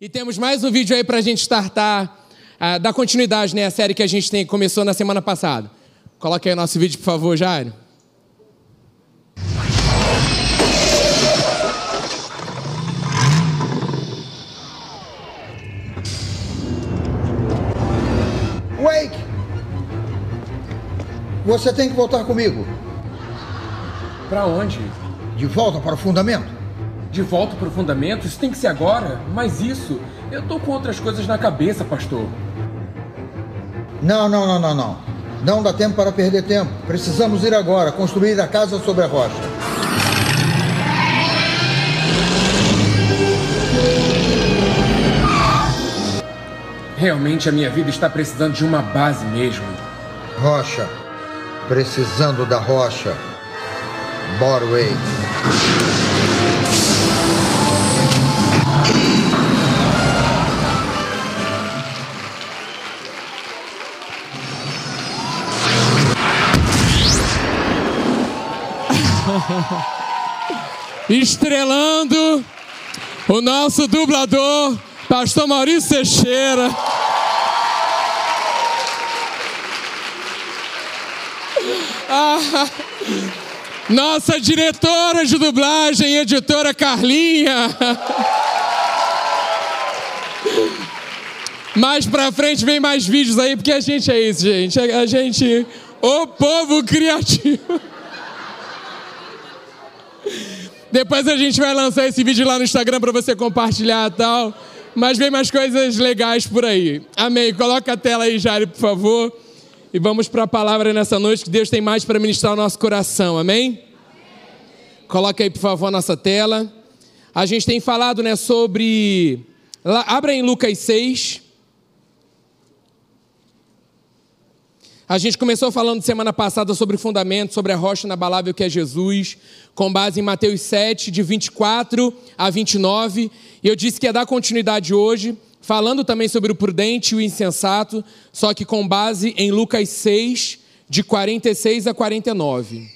E temos mais um vídeo aí para a gente startar, uh, dar continuidade né, à série que a gente tem, começou na semana passada. Coloque aí o nosso vídeo, por favor, Jairo. Wake! Você tem que voltar comigo. Para onde? De volta para o fundamento. De volta para o fundamento? Isso tem que ser agora? Mas isso, eu tô com outras coisas na cabeça, pastor. Não, não, não, não, não. Não dá tempo para perder tempo. Precisamos ir agora, construir a casa sobre a rocha. Realmente a minha vida está precisando de uma base mesmo. Rocha. Precisando da rocha. Borway. Estrelando o nosso dublador, Pastor Maurício Teixeira. Nossa diretora de dublagem, editora Carlinha. Mais pra frente vem mais vídeos aí, porque a gente é isso, gente. A gente, o povo criativo. Depois a gente vai lançar esse vídeo lá no Instagram para você compartilhar e tal. Mas vem mais coisas legais por aí. Amém. Coloca a tela aí, Jari, por favor. E vamos para a palavra nessa noite que Deus tem mais para ministrar o nosso coração. Amém? Amém? Coloca aí, por favor, a nossa tela. A gente tem falado, né, sobre. Abra em Lucas 6. A gente começou falando semana passada sobre o fundamento, sobre a rocha inabalável que é Jesus, com base em Mateus 7, de 24 a 29. E eu disse que ia dar continuidade hoje, falando também sobre o prudente e o insensato, só que com base em Lucas 6, de 46 a 49.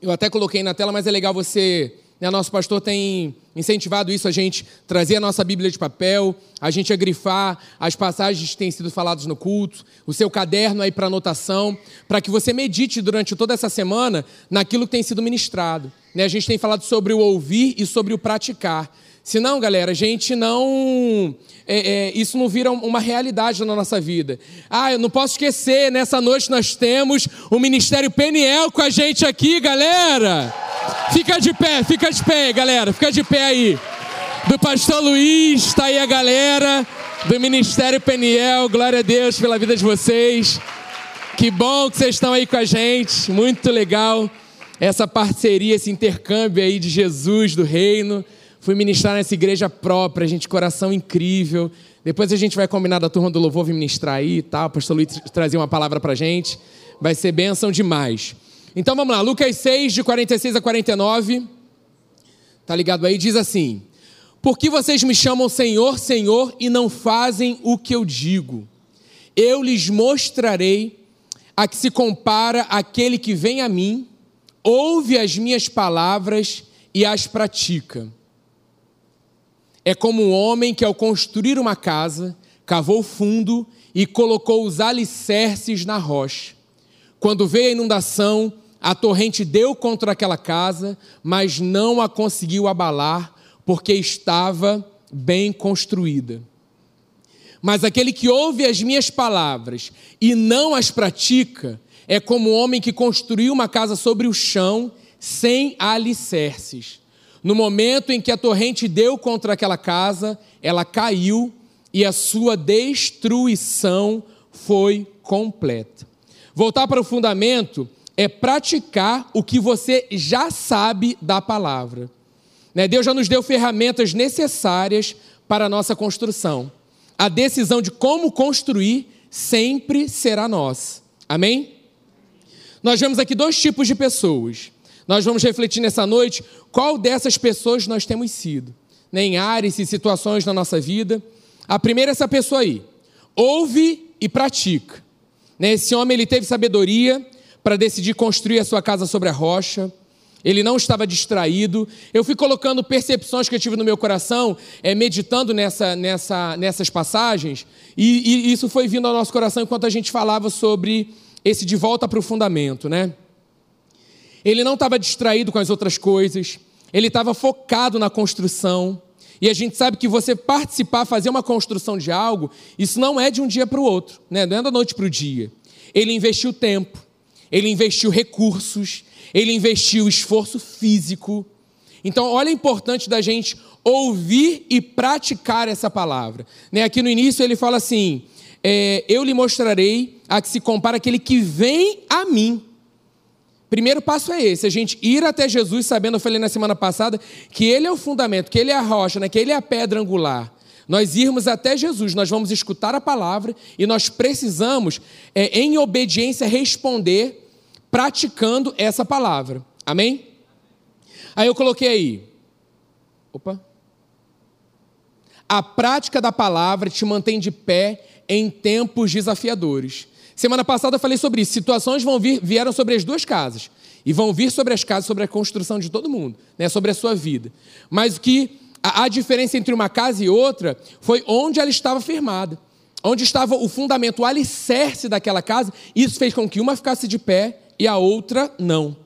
Eu até coloquei na tela, mas é legal você né, nosso pastor tem incentivado isso, a gente trazer a nossa Bíblia de papel, a gente a grifar as passagens que têm sido faladas no culto, o seu caderno aí para anotação, para que você medite durante toda essa semana naquilo que tem sido ministrado. Né, a gente tem falado sobre o ouvir e sobre o praticar. Senão, galera, a gente não. É, é, isso não vira uma realidade na nossa vida. Ah, eu não posso esquecer, nessa noite nós temos o Ministério Peniel com a gente aqui, galera. Fica de pé, fica de pé, galera, fica de pé aí. Do pastor Luiz, está aí a galera do Ministério Peniel. Glória a Deus pela vida de vocês. Que bom que vocês estão aí com a gente, muito legal essa parceria, esse intercâmbio aí de Jesus, do reino. Fui ministrar nessa igreja própria, gente, coração incrível. Depois a gente vai combinar da turma do louvor vir ministrar aí e tá? tal. O pastor Luiz trazer uma palavra pra gente. Vai ser bênção demais. Então vamos lá, Lucas 6, de 46 a 49. Tá ligado aí? Diz assim: Por que vocês me chamam Senhor, Senhor e não fazem o que eu digo? Eu lhes mostrarei a que se compara aquele que vem a mim, ouve as minhas palavras e as pratica. É como um homem que, ao construir uma casa, cavou fundo e colocou os alicerces na rocha. Quando veio a inundação, a torrente deu contra aquela casa, mas não a conseguiu abalar, porque estava bem construída. Mas aquele que ouve as minhas palavras e não as pratica, é como um homem que construiu uma casa sobre o chão, sem alicerces. No momento em que a torrente deu contra aquela casa, ela caiu e a sua destruição foi completa. Voltar para o fundamento é praticar o que você já sabe da palavra. Né? Deus já nos deu ferramentas necessárias para a nossa construção. A decisão de como construir sempre será nossa. Amém? Nós vemos aqui dois tipos de pessoas. Nós vamos refletir nessa noite qual dessas pessoas nós temos sido, né, em áreas e situações na nossa vida. A primeira é essa pessoa aí, ouve e pratica. Né, esse homem ele teve sabedoria para decidir construir a sua casa sobre a rocha. ele não estava distraído. Eu fui colocando percepções que eu tive no meu coração, é, meditando nessa, nessa, nessas passagens, e, e isso foi vindo ao nosso coração enquanto a gente falava sobre esse de volta para o fundamento, né? Ele não estava distraído com as outras coisas, ele estava focado na construção. E a gente sabe que você participar, fazer uma construção de algo, isso não é de um dia para o outro, né? não é da noite para o dia. Ele investiu tempo, ele investiu recursos, ele investiu esforço físico. Então, olha a importância da gente ouvir e praticar essa palavra. Né? Aqui no início ele fala assim: é, Eu lhe mostrarei a que se compara aquele que vem a mim. Primeiro passo é esse, a gente ir até Jesus, sabendo, eu falei na semana passada, que Ele é o fundamento, que Ele é a rocha, né? que Ele é a pedra angular. Nós irmos até Jesus, nós vamos escutar a palavra e nós precisamos, é, em obediência, responder praticando essa palavra. Amém? Aí eu coloquei aí. Opa. A prática da palavra te mantém de pé em tempos desafiadores. Semana passada eu falei sobre isso. Situações vão vir, vieram sobre as duas casas. E vão vir sobre as casas, sobre a construção de todo mundo, né, sobre a sua vida. Mas o que a, a diferença entre uma casa e outra foi onde ela estava firmada. Onde estava o fundamento, o alicerce daquela casa. Isso fez com que uma ficasse de pé e a outra não.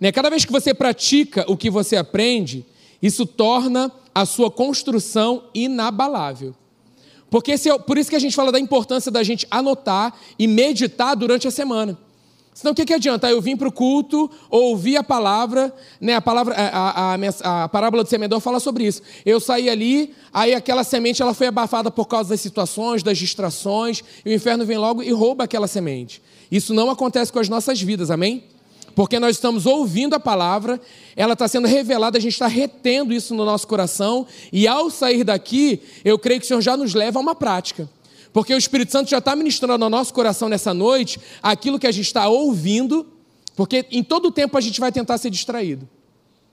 Né? Cada vez que você pratica o que você aprende, isso torna a sua construção inabalável. Porque é, por isso que a gente fala da importância da gente anotar e meditar durante a semana. Senão o que, que adianta? Eu vim para o culto, ouvi a palavra, né? a, palavra a, a, a, parábola do semeador fala sobre isso. Eu saí ali, aí aquela semente ela foi abafada por causa das situações, das distrações, e o inferno vem logo e rouba aquela semente. Isso não acontece com as nossas vidas, amém? Porque nós estamos ouvindo a palavra, ela está sendo revelada, a gente está retendo isso no nosso coração, e ao sair daqui, eu creio que o Senhor já nos leva a uma prática. Porque o Espírito Santo já está ministrando no nosso coração nessa noite aquilo que a gente está ouvindo, porque em todo tempo a gente vai tentar ser distraído.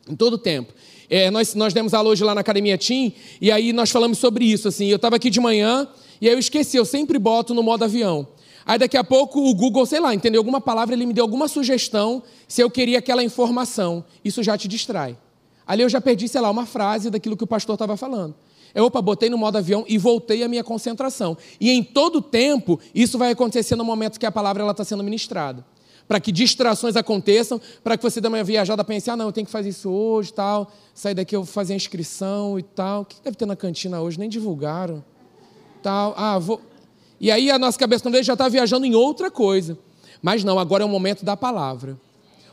Em todo tempo. É, nós, nós demos aula hoje lá na Academia Team, e aí nós falamos sobre isso. Assim, eu estava aqui de manhã, e aí eu esqueci, eu sempre boto no modo avião. Aí daqui a pouco o Google, sei lá, entendeu alguma palavra, ele me deu alguma sugestão se eu queria aquela informação. Isso já te distrai. Ali eu já perdi, sei lá, uma frase daquilo que o pastor estava falando. Eu, opa, botei no modo avião e voltei a minha concentração. E em todo tempo, isso vai acontecer no momento que a palavra está sendo ministrada. Para que distrações aconteçam, para que você dê uma viajada, pense, ah, não, eu tenho que fazer isso hoje tal. Sair daqui, eu vou fazer a inscrição e tal. O que deve ter na cantina hoje? Nem divulgaram. Tal. Ah, vou e aí a nossa cabeça talvez já está viajando em outra coisa. Mas não, agora é o momento da palavra.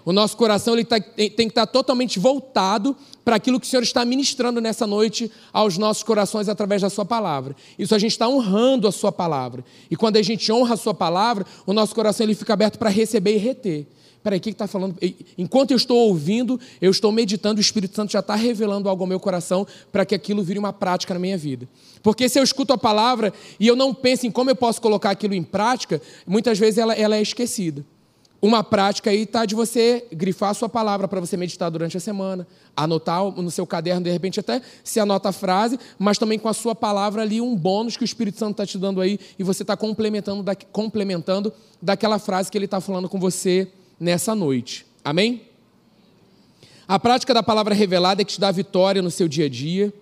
O nosso coração ele tá, tem, tem que estar tá totalmente voltado para aquilo que o Senhor está ministrando nessa noite aos nossos corações através da Sua palavra. Isso a gente está honrando a Sua palavra. E quando a gente honra a Sua palavra, o nosso coração ele fica aberto para receber e reter. Peraí, o que está falando? Enquanto eu estou ouvindo, eu estou meditando, o Espírito Santo já está revelando algo ao meu coração para que aquilo vire uma prática na minha vida. Porque se eu escuto a palavra e eu não penso em como eu posso colocar aquilo em prática, muitas vezes ela, ela é esquecida. Uma prática aí está de você grifar a sua palavra para você meditar durante a semana, anotar no seu caderno, de repente até se anota a frase, mas também com a sua palavra ali um bônus que o Espírito Santo está te dando aí e você está complementando, complementando daquela frase que ele está falando com você nessa noite. Amém? A prática da palavra revelada é que te dá vitória no seu dia a dia.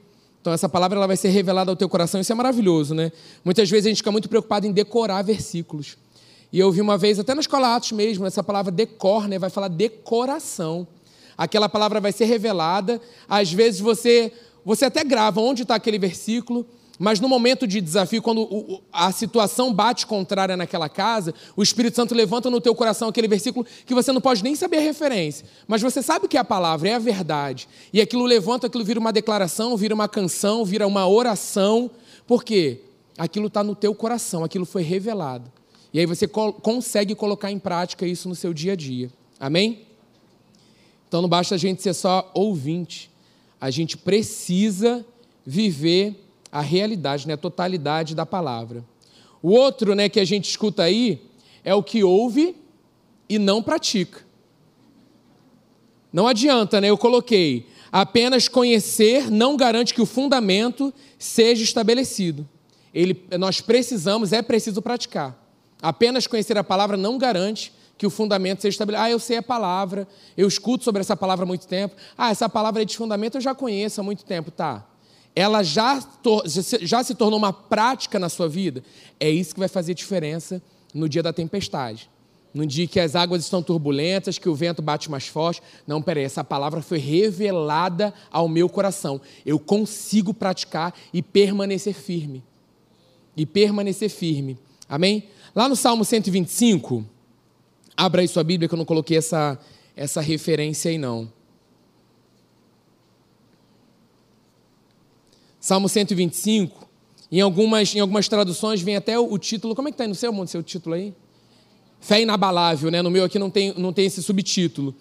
Então, essa palavra ela vai ser revelada ao teu coração. Isso é maravilhoso, né? Muitas vezes a gente fica muito preocupado em decorar versículos. E eu vi uma vez, até na escola Atos mesmo, essa palavra decor, né? Vai falar decoração. Aquela palavra vai ser revelada. Às vezes você, você até grava onde está aquele versículo, mas no momento de desafio, quando a situação bate contrária naquela casa, o Espírito Santo levanta no teu coração aquele versículo que você não pode nem saber a referência, mas você sabe que é a palavra, é a verdade. E aquilo levanta, aquilo vira uma declaração, vira uma canção, vira uma oração. Por quê? Aquilo está no teu coração, aquilo foi revelado. E aí você consegue colocar em prática isso no seu dia a dia. Amém? Então não basta a gente ser só ouvinte, a gente precisa viver a realidade, né, a totalidade da palavra. O outro né, que a gente escuta aí é o que ouve e não pratica. Não adianta, né? Eu coloquei. Apenas conhecer não garante que o fundamento seja estabelecido. Ele, nós precisamos, é preciso praticar. Apenas conhecer a palavra não garante que o fundamento seja estabelecido. Ah, eu sei a palavra, eu escuto sobre essa palavra há muito tempo. Ah, essa palavra é de fundamento eu já conheço há muito tempo. Tá. Ela já, já se tornou uma prática na sua vida? É isso que vai fazer diferença no dia da tempestade. No dia que as águas estão turbulentas, que o vento bate mais forte. Não, peraí, essa palavra foi revelada ao meu coração. Eu consigo praticar e permanecer firme. E permanecer firme. Amém? Lá no Salmo 125, abra aí sua Bíblia que eu não coloquei essa, essa referência aí não. Salmo 125, em algumas, em algumas traduções vem até o, título, como é que está aí no seu, mundo, seu título aí? Fé inabalável, né? No meu aqui não tem, não tem esse subtítulo.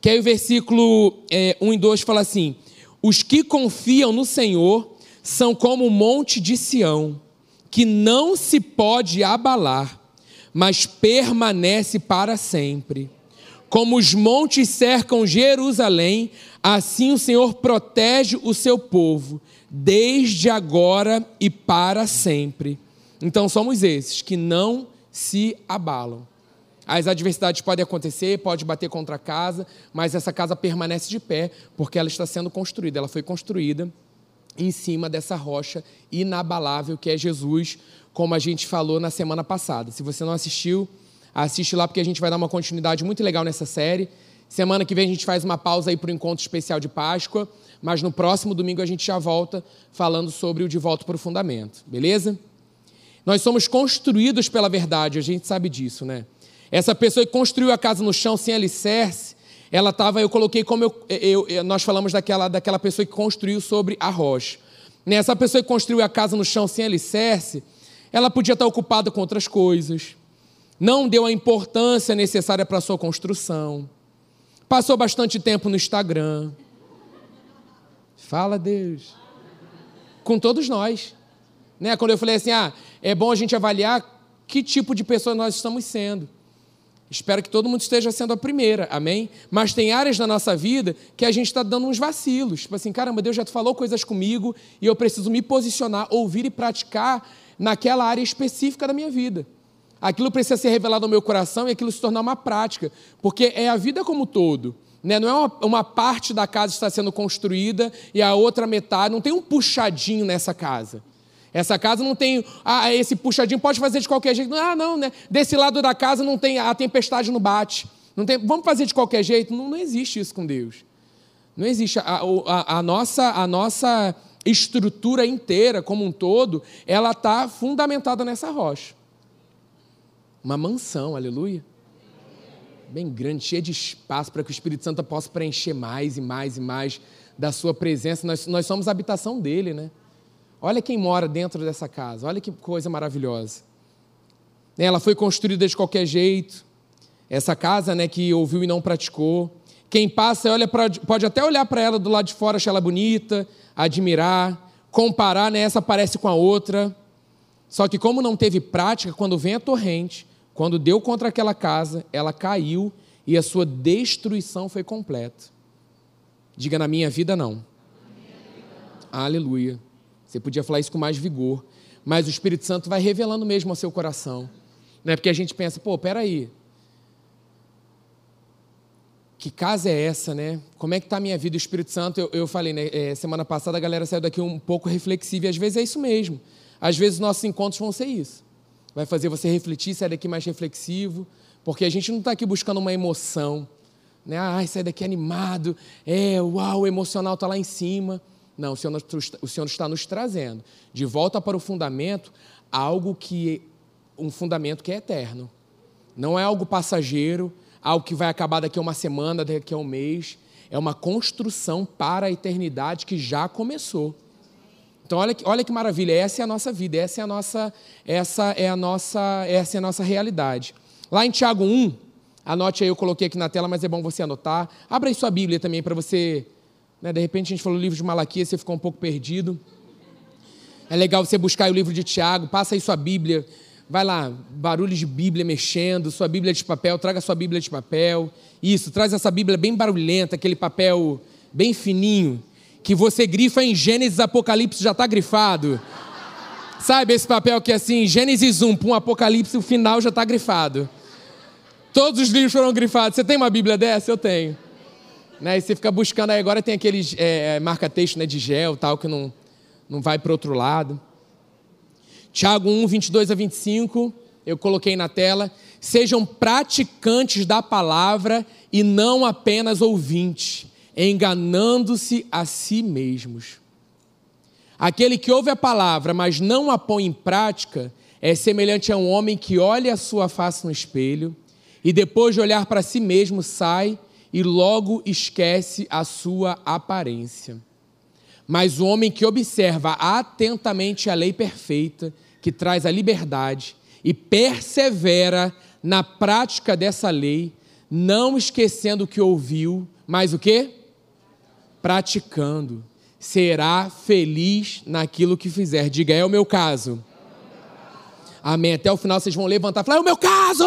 Que aí o versículo é, 1 e 2 fala assim: Os que confiam no Senhor são como o monte de Sião, que não se pode abalar, mas permanece para sempre. Como os montes cercam Jerusalém, assim o Senhor protege o seu povo, desde agora e para sempre. Então somos esses que não se abalam. As adversidades podem acontecer, pode bater contra a casa, mas essa casa permanece de pé porque ela está sendo construída. Ela foi construída em cima dessa rocha inabalável que é Jesus, como a gente falou na semana passada. Se você não assistiu, assiste lá porque a gente vai dar uma continuidade muito legal nessa série. Semana que vem a gente faz uma pausa aí para o encontro especial de Páscoa, mas no próximo domingo a gente já volta falando sobre o de volta para o fundamento, beleza? Nós somos construídos pela verdade, a gente sabe disso, né? Essa pessoa que construiu a casa no chão sem alicerce, ela estava, eu coloquei como eu, eu, eu, nós falamos daquela, daquela pessoa que construiu sobre a rocha. Essa pessoa que construiu a casa no chão sem alicerce, ela podia estar ocupada com outras coisas, não deu a importância necessária para a sua construção, passou bastante tempo no Instagram. Fala, Deus. Com todos nós. Né? Quando eu falei assim, ah, é bom a gente avaliar que tipo de pessoa nós estamos sendo. Espero que todo mundo esteja sendo a primeira, amém? Mas tem áreas da nossa vida que a gente está dando uns vacilos. Tipo assim, caramba, Deus já falou coisas comigo e eu preciso me posicionar, ouvir e praticar naquela área específica da minha vida. Aquilo precisa ser revelado ao meu coração e aquilo se tornar uma prática, porque é a vida como um todo. Né? Não é uma, uma parte da casa está sendo construída e a outra metade, não tem um puxadinho nessa casa. Essa casa não tem, ah, esse puxadinho pode fazer de qualquer jeito. Ah, não, né? Desse lado da casa não tem, a tempestade não bate. Não tem, vamos fazer de qualquer jeito? Não, não existe isso com Deus. Não existe. A, a, a, nossa, a nossa estrutura inteira, como um todo, ela está fundamentada nessa rocha. Uma mansão, aleluia. Bem grande, cheia de espaço para que o Espírito Santo possa preencher mais e mais e mais da sua presença. Nós, nós somos a habitação dele, né? Olha quem mora dentro dessa casa, olha que coisa maravilhosa. Ela foi construída de qualquer jeito. Essa casa né, que ouviu e não praticou. Quem passa olha pra, pode até olhar para ela do lado de fora, achar ela bonita, admirar, comparar, né, essa parece com a outra. Só que, como não teve prática, quando vem a torrente, quando deu contra aquela casa, ela caiu e a sua destruição foi completa. Diga na minha vida, não. Aleluia. Você podia falar isso com mais vigor. Mas o Espírito Santo vai revelando mesmo ao seu coração. Não é porque a gente pensa, pô, peraí. Que casa é essa, né? Como é que está a minha vida? O Espírito Santo, eu, eu falei, né? É, semana passada a galera saiu daqui um pouco reflexiva e às vezes é isso mesmo. Às vezes nossos encontros vão ser isso. Vai fazer você refletir, sair daqui mais reflexivo, porque a gente não está aqui buscando uma emoção. Né? Ah, sair daqui animado, é, uau, o emocional está lá em cima. Não, o Senhor, o Senhor está nos trazendo de volta para o fundamento algo que um fundamento que é eterno. Não é algo passageiro, algo que vai acabar daqui a uma semana, daqui a um mês. É uma construção para a eternidade que já começou. Então olha que, olha que maravilha, essa é a nossa vida, essa é a nossa, essa é a nossa, essa é a nossa realidade. Lá em Tiago 1, anote aí, eu coloquei aqui na tela, mas é bom você anotar. Abra aí sua Bíblia também para você né? De repente a gente falou o livro de Malaquias, você ficou um pouco perdido. É legal você buscar o livro de Tiago, passa aí sua Bíblia, vai lá, barulhos de Bíblia mexendo, sua Bíblia de papel, traga sua Bíblia de papel. Isso, traz essa Bíblia bem barulhenta, aquele papel bem fininho, que você grifa em Gênesis, Apocalipse já está grifado. Sabe esse papel que é assim, Gênesis 1 para um Apocalipse, o final já está grifado. Todos os livros foram grifados. Você tem uma Bíblia dessa? Eu tenho. Né? E você fica buscando aí. Agora tem aqueles é, marca-texto né, de gel tal, que não, não vai para outro lado. Tiago 1, 22 a 25, eu coloquei na tela. Sejam praticantes da palavra e não apenas ouvintes, enganando-se a si mesmos. Aquele que ouve a palavra, mas não a põe em prática, é semelhante a um homem que olha a sua face no espelho e depois de olhar para si mesmo sai e logo esquece a sua aparência. Mas o homem que observa atentamente a lei perfeita, que traz a liberdade, e persevera na prática dessa lei, não esquecendo o que ouviu, mas o que? Praticando. Será feliz naquilo que fizer. Diga, é o meu caso. Amém. Até o final vocês vão levantar e falar: é o meu caso!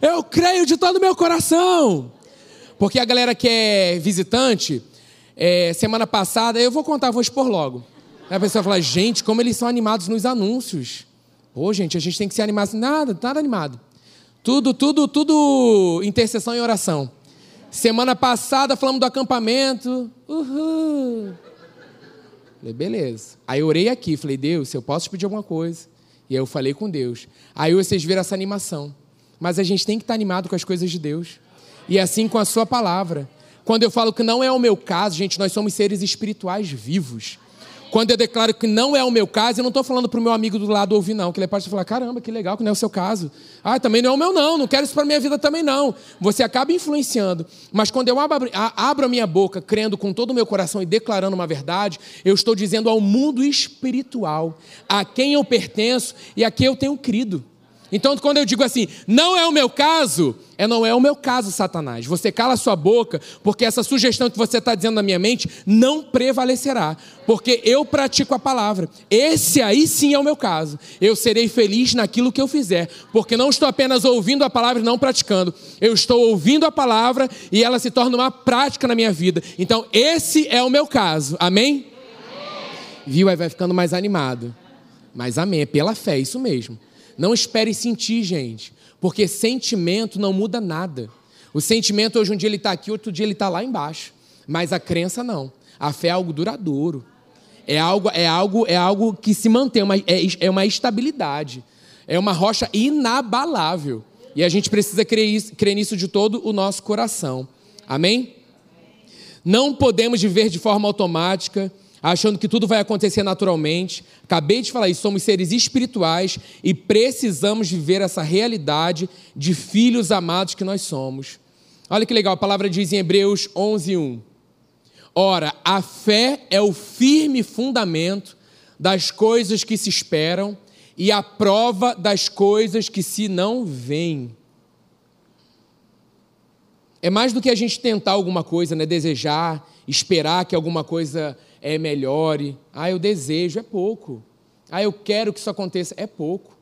Eu creio de todo o meu coração. Porque a galera que é visitante, é, semana passada, eu vou contar, vou expor logo. Aí a pessoa fala: gente, como eles são animados nos anúncios. Pô, gente, a gente tem que ser animado. Nada, nada animado. Tudo, tudo, tudo intercessão e oração. Semana passada falamos do acampamento. Uhul. Falei, beleza. Aí eu orei aqui, falei, Deus, eu posso te pedir alguma coisa. E aí eu falei com Deus. Aí vocês viram essa animação. Mas a gente tem que estar animado com as coisas de Deus. E assim com a sua palavra. Quando eu falo que não é o meu caso, gente, nós somos seres espirituais vivos. Quando eu declaro que não é o meu caso, eu não estou falando para o meu amigo do lado ouvir, não. Que ele pode falar: caramba, que legal que não é o seu caso. Ah, também não é o meu, não. Não quero isso para minha vida também, não. Você acaba influenciando. Mas quando eu abro a minha boca, crendo com todo o meu coração e declarando uma verdade, eu estou dizendo ao mundo espiritual a quem eu pertenço e a quem eu tenho crido. Então, quando eu digo assim, não é o meu caso, é não é o meu caso, Satanás. Você cala a sua boca, porque essa sugestão que você está dizendo na minha mente não prevalecerá, porque eu pratico a palavra. Esse aí sim é o meu caso. Eu serei feliz naquilo que eu fizer, porque não estou apenas ouvindo a palavra e não praticando. Eu estou ouvindo a palavra e ela se torna uma prática na minha vida. Então, esse é o meu caso. Amém? amém. Viu? Aí vai ficando mais animado. Mas amém, é pela fé, isso mesmo. Não espere sentir, gente, porque sentimento não muda nada. O sentimento hoje um dia ele está aqui, outro dia ele está lá embaixo. Mas a crença não. A fé é algo duradouro. É algo, é algo, é algo que se mantém, uma, é, é uma estabilidade. É uma rocha inabalável. E a gente precisa crer, crer nisso de todo o nosso coração. Amém? Não podemos viver de forma automática achando que tudo vai acontecer naturalmente. Acabei de falar isso, somos seres espirituais e precisamos viver essa realidade de filhos amados que nós somos. Olha que legal, a palavra diz em Hebreus 11:1. Ora, a fé é o firme fundamento das coisas que se esperam e a prova das coisas que se não veem. É mais do que a gente tentar alguma coisa, né? desejar, esperar que alguma coisa é melhore. Ah, eu desejo, é pouco. Ah, eu quero que isso aconteça, é pouco.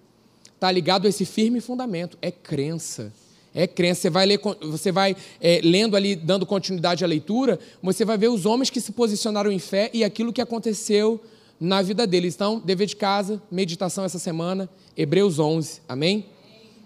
Está ligado a esse firme fundamento, é crença. É crença. Você vai, ler, você vai é, lendo ali, dando continuidade à leitura, você vai ver os homens que se posicionaram em fé e aquilo que aconteceu na vida deles. Então, dever de casa, meditação essa semana, Hebreus 11, amém?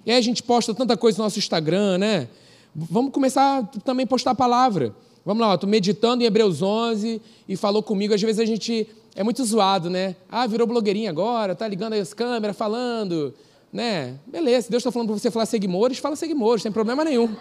E aí a gente posta tanta coisa no nosso Instagram, né? Vamos começar também a postar a palavra. Vamos lá, estou meditando em Hebreus 11 e falou comigo. Às vezes a gente é muito zoado, né? Ah, virou blogueirinha agora, tá ligando as câmeras, falando, né? Beleza, Deus está falando para você falar seguimores, fala seguimores, sem problema nenhum.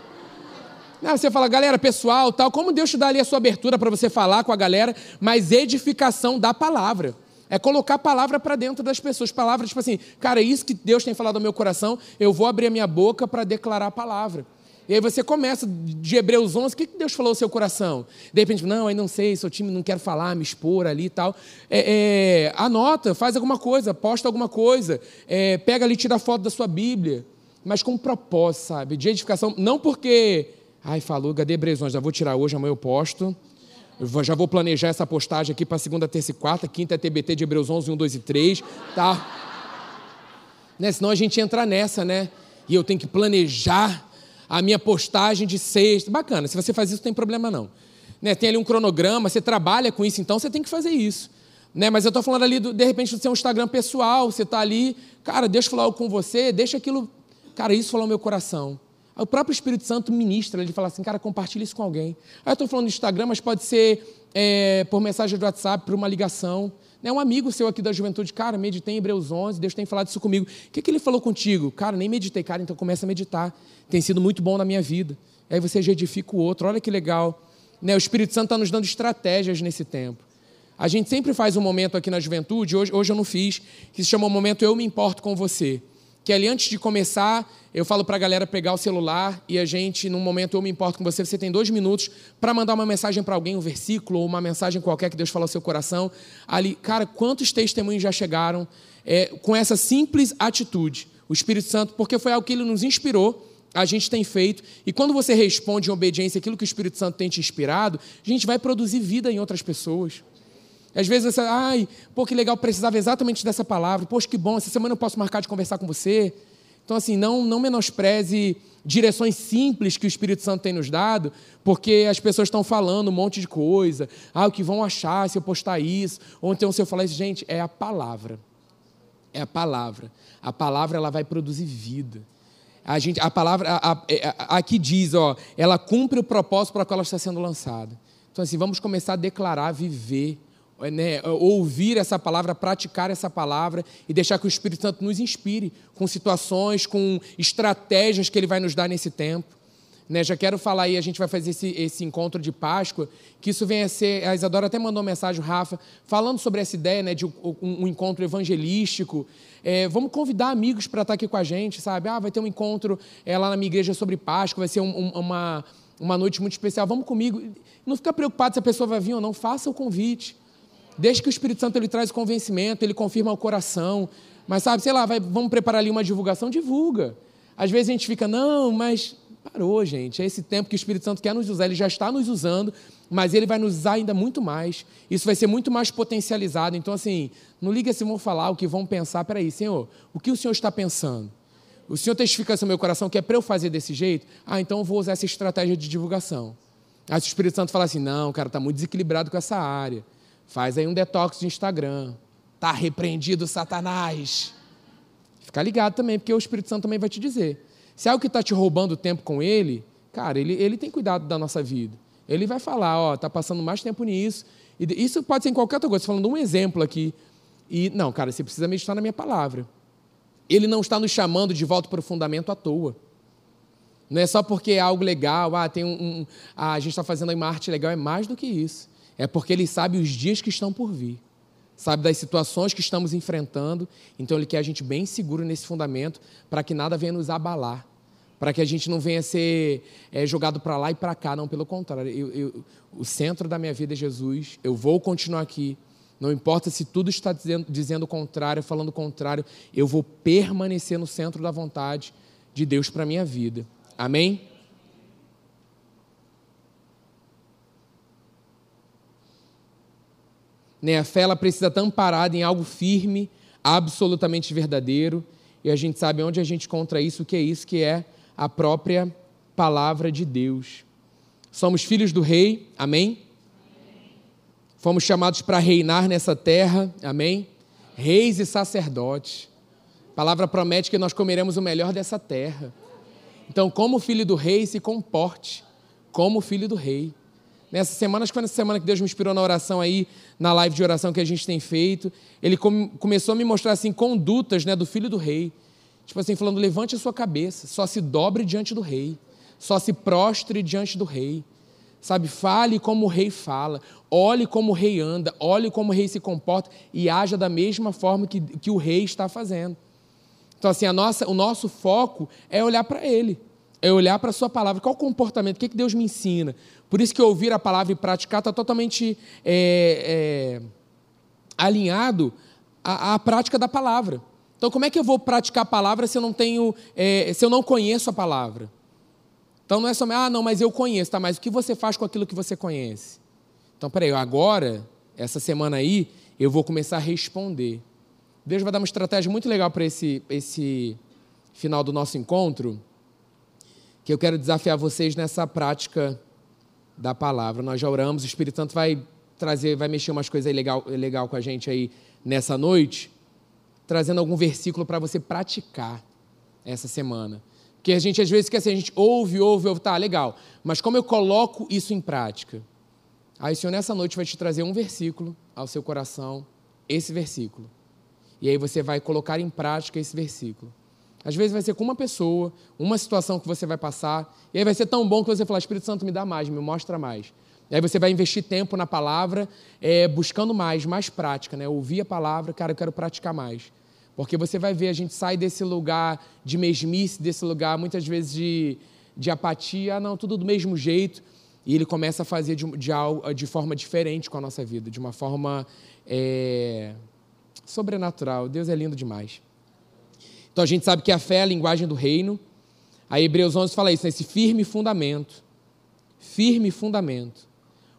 Não, você fala, galera, pessoal, tal, como Deus te dá ali a sua abertura para você falar com a galera, mas edificação da palavra. É colocar a palavra para dentro das pessoas. Palavra, tipo assim, cara, é isso que Deus tem falado ao meu coração, eu vou abrir a minha boca para declarar a palavra. E aí você começa de Hebreus 11, o que Deus falou ao seu coração? De repente, não, aí não sei, sou time, não quero falar, me expor ali e tal. É, é, anota, faz alguma coisa, posta alguma coisa, é, pega ali, tira foto da sua Bíblia, mas com propósito, sabe? De edificação, não porque, ai, falou, cadê Hebreus 11? Já vou tirar hoje, amanhã eu posto. Eu já vou planejar essa postagem aqui para segunda, terça e quarta, quinta é TBT de Hebreus 11, 1, 2 e 3, tá? Né? Senão a gente entra nessa, né? E eu tenho que planejar a minha postagem de sexta. Bacana, se você faz isso, não tem problema não. Né, tem ali um cronograma, você trabalha com isso, então você tem que fazer isso. Né, mas eu estou falando ali, do, de repente, do seu Instagram pessoal, você está ali, cara, deixa eu falar algo com você, deixa aquilo. Cara, isso falar o meu coração. O próprio Espírito Santo ministra, ele fala assim, cara, compartilha isso com alguém. Aí eu estou falando do Instagram, mas pode ser é, por mensagem do WhatsApp, por uma ligação. Né? Um amigo seu aqui da juventude, cara, meditei em Hebreus 11, Deus tem falado isso comigo. O que, que ele falou contigo? Cara, nem meditei, cara, então começa a meditar. Tem sido muito bom na minha vida. Aí você já edifica o outro, olha que legal. Né? O Espírito Santo está nos dando estratégias nesse tempo. A gente sempre faz um momento aqui na juventude, hoje, hoje eu não fiz, que se chama o momento Eu Me Importo com Você. Que ali antes de começar, eu falo para a galera pegar o celular e a gente, num momento Eu Me Importo com Você, você tem dois minutos para mandar uma mensagem para alguém, um versículo ou uma mensagem qualquer que Deus falou ao seu coração. Ali, cara, quantos testemunhos já chegaram é, com essa simples atitude? O Espírito Santo, porque foi algo que ele nos inspirou a gente tem feito. E quando você responde em obediência aquilo que o Espírito Santo tem te inspirado, a gente vai produzir vida em outras pessoas. Às vezes você, ai, pô, que legal, precisava exatamente dessa palavra. Poxa, que bom, essa semana eu posso marcar de conversar com você. Então, assim, não, não menospreze direções simples que o Espírito Santo tem nos dado, porque as pessoas estão falando um monte de coisa. Ah, o que vão achar se eu postar isso? Ou então se eu falar isso, gente, é a palavra. É a palavra. A palavra ela vai produzir vida. A, gente, a palavra a, a, a, aqui diz, ó, ela cumpre o propósito para o qual ela está sendo lançada. Então, assim, vamos começar a declarar, viver, né, ouvir essa palavra, praticar essa palavra e deixar que o Espírito Santo nos inspire com situações, com estratégias que ele vai nos dar nesse tempo. Né, já quero falar aí, a gente vai fazer esse, esse encontro de Páscoa, que isso venha a ser. A Isadora até mandou uma mensagem, Rafa, falando sobre essa ideia né, de um, um encontro evangelístico. É, vamos convidar amigos para estar aqui com a gente, sabe? Ah, vai ter um encontro é, lá na minha igreja sobre Páscoa, vai ser um, um, uma, uma noite muito especial. Vamos comigo. Não fica preocupado se a pessoa vai vir ou não, faça o convite. Desde que o Espírito Santo ele traz convencimento, ele confirma o coração. Mas sabe, sei lá, vai, vamos preparar ali uma divulgação, divulga. Às vezes a gente fica, não, mas parou, gente. É esse tempo que o Espírito Santo quer nos usar, ele já está nos usando, mas ele vai nos usar ainda muito mais. Isso vai ser muito mais potencializado. Então, assim, não liga se vão falar, o que vão pensar. Peraí, Senhor, o que o Senhor está pensando? O Senhor testifica no meu coração que é para eu fazer desse jeito? Ah, então eu vou usar essa estratégia de divulgação. Aí o Espírito Santo fala assim: não, cara, está muito desequilibrado com essa área. Faz aí um detox de Instagram. Tá repreendido, Satanás. Fica ligado também, porque o Espírito Santo também vai te dizer. Se é algo que está te roubando tempo com ele, cara, ele, ele tem cuidado da nossa vida. Ele vai falar, ó, tá passando mais tempo nisso. E isso pode ser em qualquer outra coisa. Estou falando um exemplo aqui. E, não, cara, você precisa meditar na minha palavra. Ele não está nos chamando de volta para o fundamento à toa. Não é só porque é algo legal, ah, tem um, um ah, a gente está fazendo uma arte legal, é mais do que isso. É porque ele sabe os dias que estão por vir, sabe das situações que estamos enfrentando, então ele quer a gente bem seguro nesse fundamento para que nada venha nos abalar, para que a gente não venha ser é, jogado para lá e para cá, não, pelo contrário. Eu, eu, o centro da minha vida é Jesus, eu vou continuar aqui, não importa se tudo está dizendo, dizendo o contrário, falando o contrário, eu vou permanecer no centro da vontade de Deus para a minha vida. Amém? Né? A fé ela precisa estar amparada em algo firme, absolutamente verdadeiro. E a gente sabe onde a gente encontra isso, o que é isso, que é a própria palavra de Deus. Somos filhos do rei, amém? Fomos chamados para reinar nessa terra, amém? Reis e sacerdotes. A palavra promete que nós comeremos o melhor dessa terra. Então, como filho do rei, se comporte como filho do rei. Nessa semana, acho que foi nessa semana que Deus me inspirou na oração aí, na live de oração que a gente tem feito. Ele começou a me mostrar assim condutas, né, do filho do rei. Tipo assim, falando: levante a sua cabeça, só se dobre diante do rei, só se prostre diante do rei. Sabe, fale como o rei fala, olhe como o rei anda, olhe como o rei se comporta e haja da mesma forma que, que o rei está fazendo. Então, assim, a nossa, o nosso foco é olhar para ele, é olhar para a sua palavra. Qual o comportamento? O que, que Deus me ensina? Por isso que ouvir a palavra e praticar está totalmente é, é, alinhado à, à, prática da palavra. Então, como é que eu vou praticar a palavra se eu não tenho, é, se eu não conheço a palavra? Então não é só, ah, não, mas eu conheço, tá? Mas o que você faz com aquilo que você conhece? Então, peraí, agora, essa semana aí, eu vou começar a responder. Deus vai dar uma estratégia muito legal para esse, esse final do nosso encontro, que eu quero desafiar vocês nessa prática da palavra. Nós já oramos, o Espírito Santo vai trazer, vai mexer umas coisas legal, legal com a gente aí nessa noite, trazendo algum versículo para você praticar essa semana. Porque a gente às vezes quer assim, a gente ouve, ouve, ouve, tá, legal. Mas como eu coloco isso em prática? Aí o Senhor nessa noite vai te trazer um versículo ao seu coração, esse versículo. E aí você vai colocar em prática esse versículo. Às vezes vai ser com uma pessoa, uma situação que você vai passar, e aí vai ser tão bom que você falar, Espírito Santo, me dá mais, me mostra mais. E aí você vai investir tempo na palavra, é, buscando mais, mais prática, né? Ouvir a palavra, cara, eu quero praticar mais. Porque você vai ver, a gente sai desse lugar de mesmice, desse lugar muitas vezes de, de apatia, ah, não, tudo do mesmo jeito. E ele começa a fazer de, de, de forma diferente com a nossa vida, de uma forma é, sobrenatural. Deus é lindo demais. Então a gente sabe que a fé é a linguagem do reino. A Hebreus 11 fala isso, né? esse firme fundamento. Firme fundamento.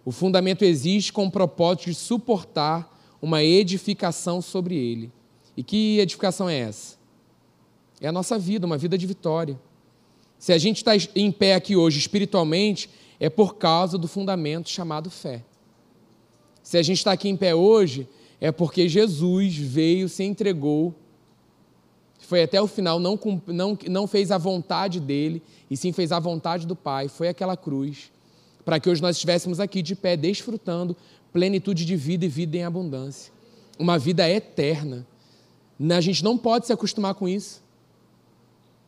O fundamento existe com o propósito de suportar uma edificação sobre ele. E que edificação é essa? É a nossa vida, uma vida de vitória. Se a gente está em pé aqui hoje espiritualmente, é por causa do fundamento chamado fé. Se a gente está aqui em pé hoje, é porque Jesus veio, se entregou, foi até o final, não, não, não fez a vontade dele, e sim fez a vontade do Pai, foi aquela cruz, para que hoje nós estivéssemos aqui de pé, desfrutando plenitude de vida e vida em abundância. Uma vida eterna. A gente não pode se acostumar com isso.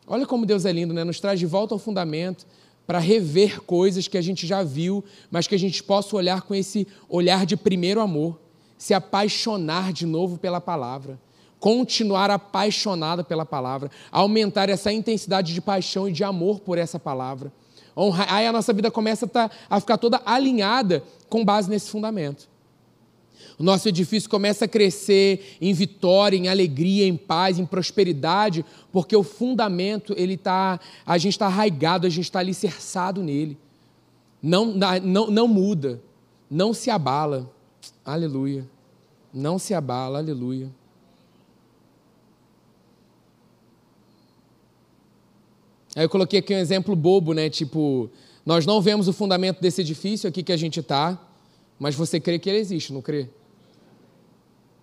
Olha como Deus é lindo, né? Nos traz de volta ao fundamento, para rever coisas que a gente já viu, mas que a gente possa olhar com esse olhar de primeiro amor, se apaixonar de novo pela palavra, continuar apaixonado pela palavra, aumentar essa intensidade de paixão e de amor por essa palavra. Aí a nossa vida começa a, tá, a ficar toda alinhada com base nesse fundamento. O nosso edifício começa a crescer em vitória, em alegria, em paz, em prosperidade, porque o fundamento, ele tá, a gente está arraigado, a gente está alicerçado nele. Não, não, não muda, não se abala. Aleluia. Não se abala, aleluia. Aí eu coloquei aqui um exemplo bobo, né? Tipo, nós não vemos o fundamento desse edifício aqui que a gente está, mas você crê que ele existe, não crê?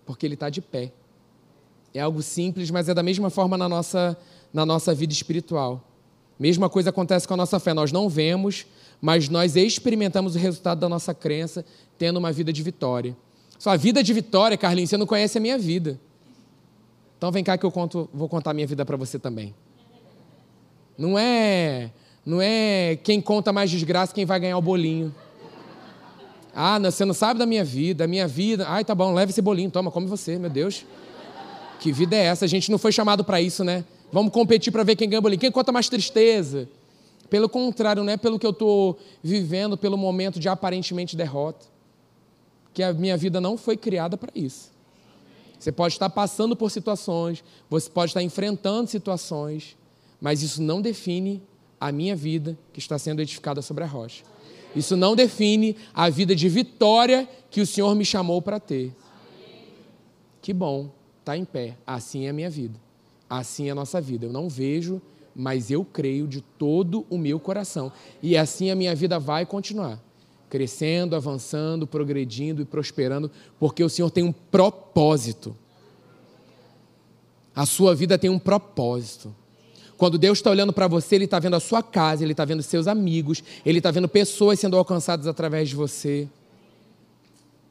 porque ele está de pé. É algo simples, mas é da mesma forma na nossa, na nossa vida espiritual. Mesma coisa acontece com a nossa fé. Nós não vemos, mas nós experimentamos o resultado da nossa crença, tendo uma vida de vitória. Sua vida de vitória, Carlinhos, você não conhece a minha vida. Então vem cá que eu conto, vou contar a minha vida para você também. Não é, não é quem conta mais desgraça quem vai ganhar o bolinho. Ah, você não sabe da minha vida, a minha vida. Ai, tá bom, leva esse bolinho, toma, come você, meu Deus. Que vida é essa? A gente não foi chamado para isso, né? Vamos competir para ver quem ganha bolinho. Quem conta mais tristeza? Pelo contrário, não é pelo que eu estou vivendo, pelo momento de aparentemente derrota. Que a minha vida não foi criada para isso. Você pode estar passando por situações, você pode estar enfrentando situações, mas isso não define a minha vida que está sendo edificada sobre a rocha. Isso não define a vida de vitória que o Senhor me chamou para ter. Que bom, está em pé. Assim é a minha vida. Assim é a nossa vida. Eu não vejo, mas eu creio de todo o meu coração. E assim a minha vida vai continuar. Crescendo, avançando, progredindo e prosperando, porque o Senhor tem um propósito. A sua vida tem um propósito. Quando Deus está olhando para você, Ele está vendo a sua casa, Ele está vendo seus amigos, Ele está vendo pessoas sendo alcançadas através de você.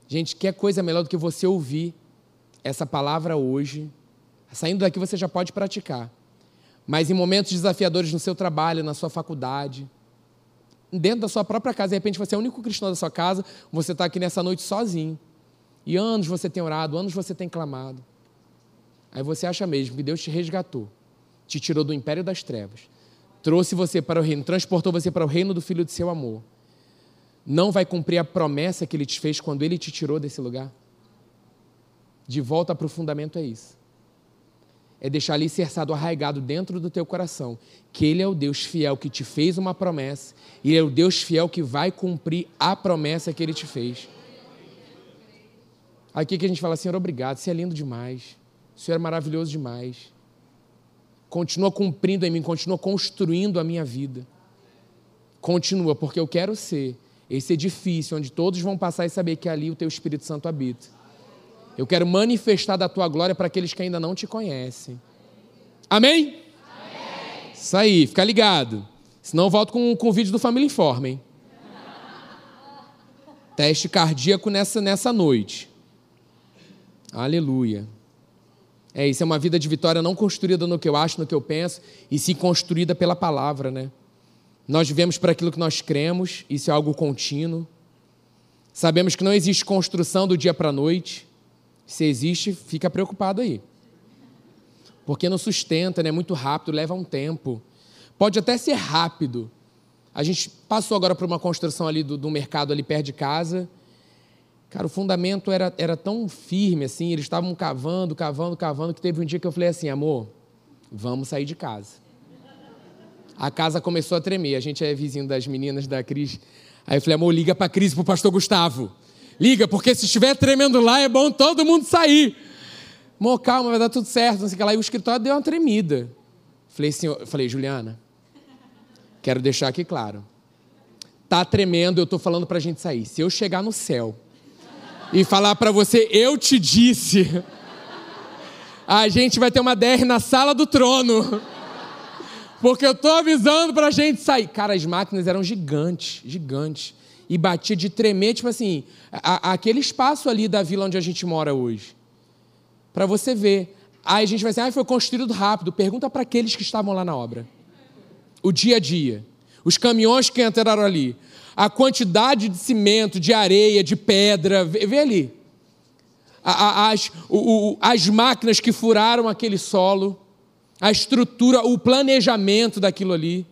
Gente, que coisa melhor do que você ouvir essa palavra hoje? Saindo daqui você já pode praticar. Mas em momentos desafiadores no seu trabalho, na sua faculdade, dentro da sua própria casa, de repente você é o único cristão da sua casa, você está aqui nessa noite sozinho. E anos você tem orado, anos você tem clamado. Aí você acha mesmo que Deus te resgatou te tirou do império das trevas, trouxe você para o reino, transportou você para o reino do Filho de seu amor, não vai cumprir a promessa que ele te fez quando ele te tirou desse lugar? De volta para o fundamento é isso. É deixar ali cerçado, arraigado dentro do teu coração, que Ele é o Deus fiel que te fez uma promessa, e Ele é o Deus fiel que vai cumprir a promessa que Ele te fez. Aqui que a gente fala, Senhor, obrigado, você é lindo demais, o Senhor é maravilhoso demais continua cumprindo em mim, continua construindo a minha vida. Continua, porque eu quero ser esse edifício onde todos vão passar e saber que ali o teu Espírito Santo habita. Eu quero manifestar da tua glória para aqueles que ainda não te conhecem. Amém? Amém. Isso aí, fica ligado. Senão eu volto com, com o vídeo do Família Informe, hein? Teste cardíaco nessa, nessa noite. Aleluia. É, isso é uma vida de vitória não construída no que eu acho, no que eu penso, e sim construída pela palavra, né? Nós vivemos para aquilo que nós cremos, isso é algo contínuo. Sabemos que não existe construção do dia para a noite. Se existe, fica preocupado aí. Porque não sustenta, né? é muito rápido, leva um tempo. Pode até ser rápido. A gente passou agora por uma construção ali do, do mercado ali perto de casa. Cara, o fundamento era, era tão firme assim, eles estavam cavando, cavando, cavando, que teve um dia que eu falei assim, amor, vamos sair de casa. A casa começou a tremer. A gente é vizinho das meninas da Cris. Aí eu falei, amor, liga para a Cris e para o pastor Gustavo. Liga, porque se estiver tremendo lá, é bom todo mundo sair. Amor, calma, vai dar tudo certo. Não sei o que lá. E o escritório deu uma tremida. Falei, senhor, falei, Juliana, quero deixar aqui claro. Tá tremendo, eu estou falando para a gente sair. Se eu chegar no céu e falar para você, eu te disse, a gente vai ter uma DR na sala do trono. Porque eu estou avisando para a gente sair. Cara, as máquinas eram gigantes, gigantes. E batia de tremer, tipo assim, a, a, aquele espaço ali da vila onde a gente mora hoje. Para você ver. Aí a gente vai dizer, ah, foi construído rápido. Pergunta para aqueles que estavam lá na obra. O dia a dia. Os caminhões que entraram ali. A quantidade de cimento, de areia, de pedra. Vê, vê ali. As, o, as máquinas que furaram aquele solo a estrutura, o planejamento daquilo ali.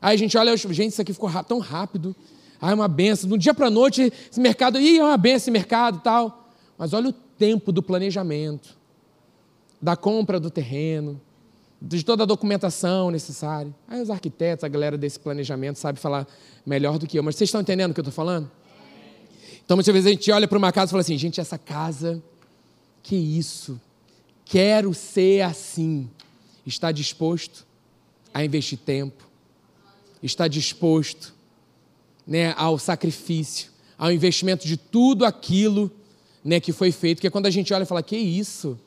Aí a gente olha, gente, isso aqui ficou tão rápido. Ah, é uma benção. Um dia para a noite, esse mercado, ih, é uma benção esse mercado tal. Mas olha o tempo do planejamento, da compra do terreno, de toda a documentação necessária. Aí os arquitetos, a galera desse planejamento sabe falar melhor do que eu. Mas vocês estão entendendo o que eu estou falando? Então, muitas vezes a gente olha para uma casa e fala assim, gente, essa casa, que isso? Quero ser assim está disposto a investir tempo, está disposto né, ao sacrifício, ao investimento de tudo aquilo né, que foi feito. Que é quando a gente olha e fala: Que isso?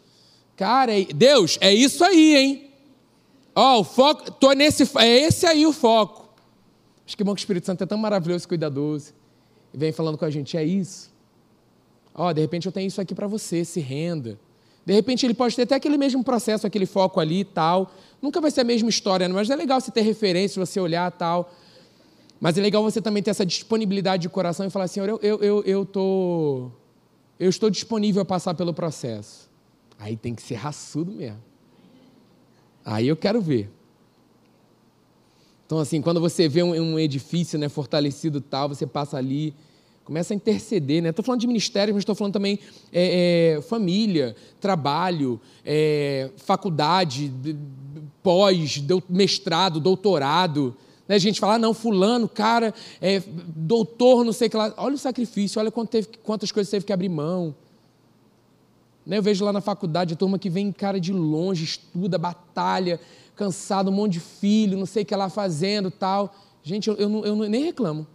Cara, é, Deus, é isso aí, hein? Ó, oh, o foco, tô nesse, é esse aí o foco. Acho que bom que o Espírito Santo é tão maravilhoso e cuidadoso. E vem falando com a gente, é isso. Ó, oh, de repente eu tenho isso aqui para você, se renda. De repente ele pode ter até aquele mesmo processo, aquele foco ali e tal. Nunca vai ser a mesma história, mas é legal você ter referência, você olhar tal. Mas é legal você também ter essa disponibilidade de coração e falar assim, eu, eu, eu, eu, tô, eu estou disponível a passar pelo processo. Aí tem que ser raçudo mesmo. Aí eu quero ver. Então, assim, quando você vê um, um edifício né, fortalecido tal, você passa ali Começa a interceder, né? Estou falando de ministério, mas estou falando também é, é, família, trabalho, é, faculdade, pós, mestrado, doutorado. Né? A gente fala, ah, não, fulano, cara, é, doutor, não sei o que lá. Olha o sacrifício, olha teve, quantas coisas teve que abrir mão. Né? Eu vejo lá na faculdade a turma que vem, cara, de longe, estuda, batalha, cansado, um monte de filho, não sei o que lá fazendo tal. Gente, eu, eu, eu nem reclamo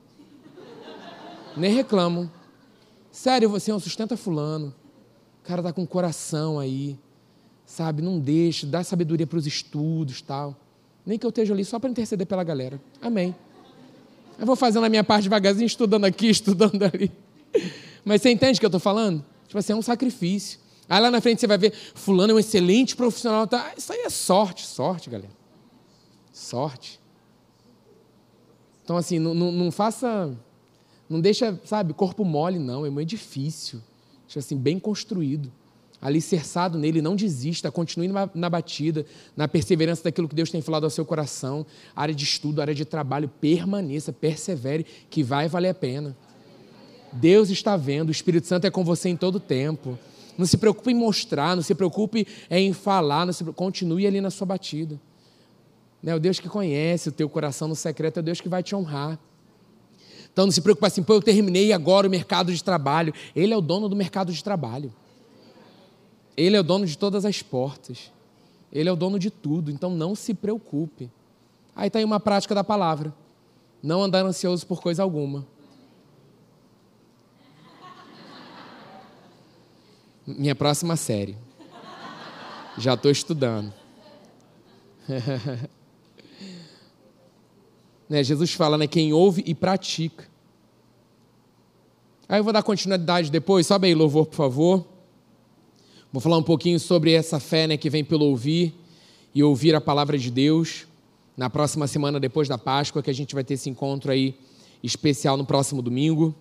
nem reclamam. Sério, você não sustenta fulano. O cara tá com coração aí, sabe? Não deixa, dá sabedoria para os estudos tal. Nem que eu esteja ali só para interceder pela galera. Amém. Eu vou fazendo a minha parte devagarzinho, estudando aqui, estudando ali. Mas você entende o que eu estou falando? Tipo assim, é um sacrifício. Aí lá na frente você vai ver, fulano é um excelente profissional. Tá? Isso aí é sorte, sorte, galera. Sorte. Então, assim, não, não, não faça não deixa, sabe, corpo mole, não. É um edifício. Deixa assim, bem construído. Alicerçado nele, não desista, continue na, na batida, na perseverança daquilo que Deus tem falado ao seu coração. Área de estudo, área de trabalho, permaneça, persevere, que vai valer a pena. Deus está vendo, o Espírito Santo é com você em todo tempo. Não se preocupe em mostrar, não se preocupe em falar, se continue ali na sua batida. Né? O Deus que conhece o teu coração no secreto é o Deus que vai te honrar. Então não se preocupe assim, pô, eu terminei agora o mercado de trabalho. Ele é o dono do mercado de trabalho. Ele é o dono de todas as portas. Ele é o dono de tudo. Então não se preocupe. Aí está aí uma prática da palavra. Não andar ansioso por coisa alguma. Minha próxima série. Já estou estudando. Né? Jesus fala, né? Quem ouve e pratica. Aí eu vou dar continuidade depois. Sobe aí, louvor, por favor. Vou falar um pouquinho sobre essa fé né, que vem pelo ouvir e ouvir a palavra de Deus. Na próxima semana, depois da Páscoa, que a gente vai ter esse encontro aí especial no próximo domingo.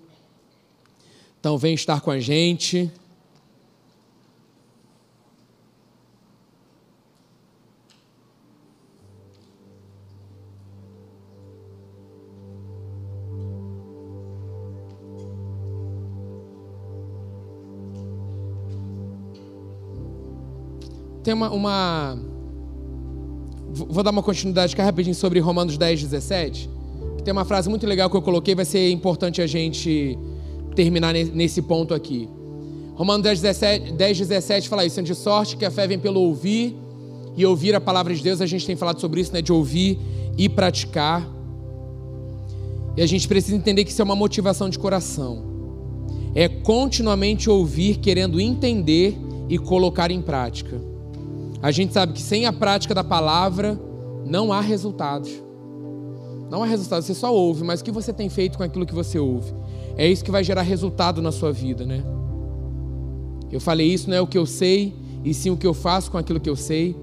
Então, vem estar com a gente. Tem uma, uma, Vou dar uma continuidade aqui rapidinho sobre Romanos 10, 17. Tem uma frase muito legal que eu coloquei, vai ser importante a gente terminar nesse ponto aqui. Romanos 10, 17, 10, 17 fala isso, de sorte que a fé vem pelo ouvir e ouvir a palavra de Deus. A gente tem falado sobre isso, né? De ouvir e praticar. E a gente precisa entender que isso é uma motivação de coração. É continuamente ouvir, querendo entender e colocar em prática. A gente sabe que sem a prática da palavra não há resultados. Não há resultados, você só ouve, mas o que você tem feito com aquilo que você ouve? É isso que vai gerar resultado na sua vida, né? Eu falei isso não é o que eu sei, e sim o que eu faço com aquilo que eu sei.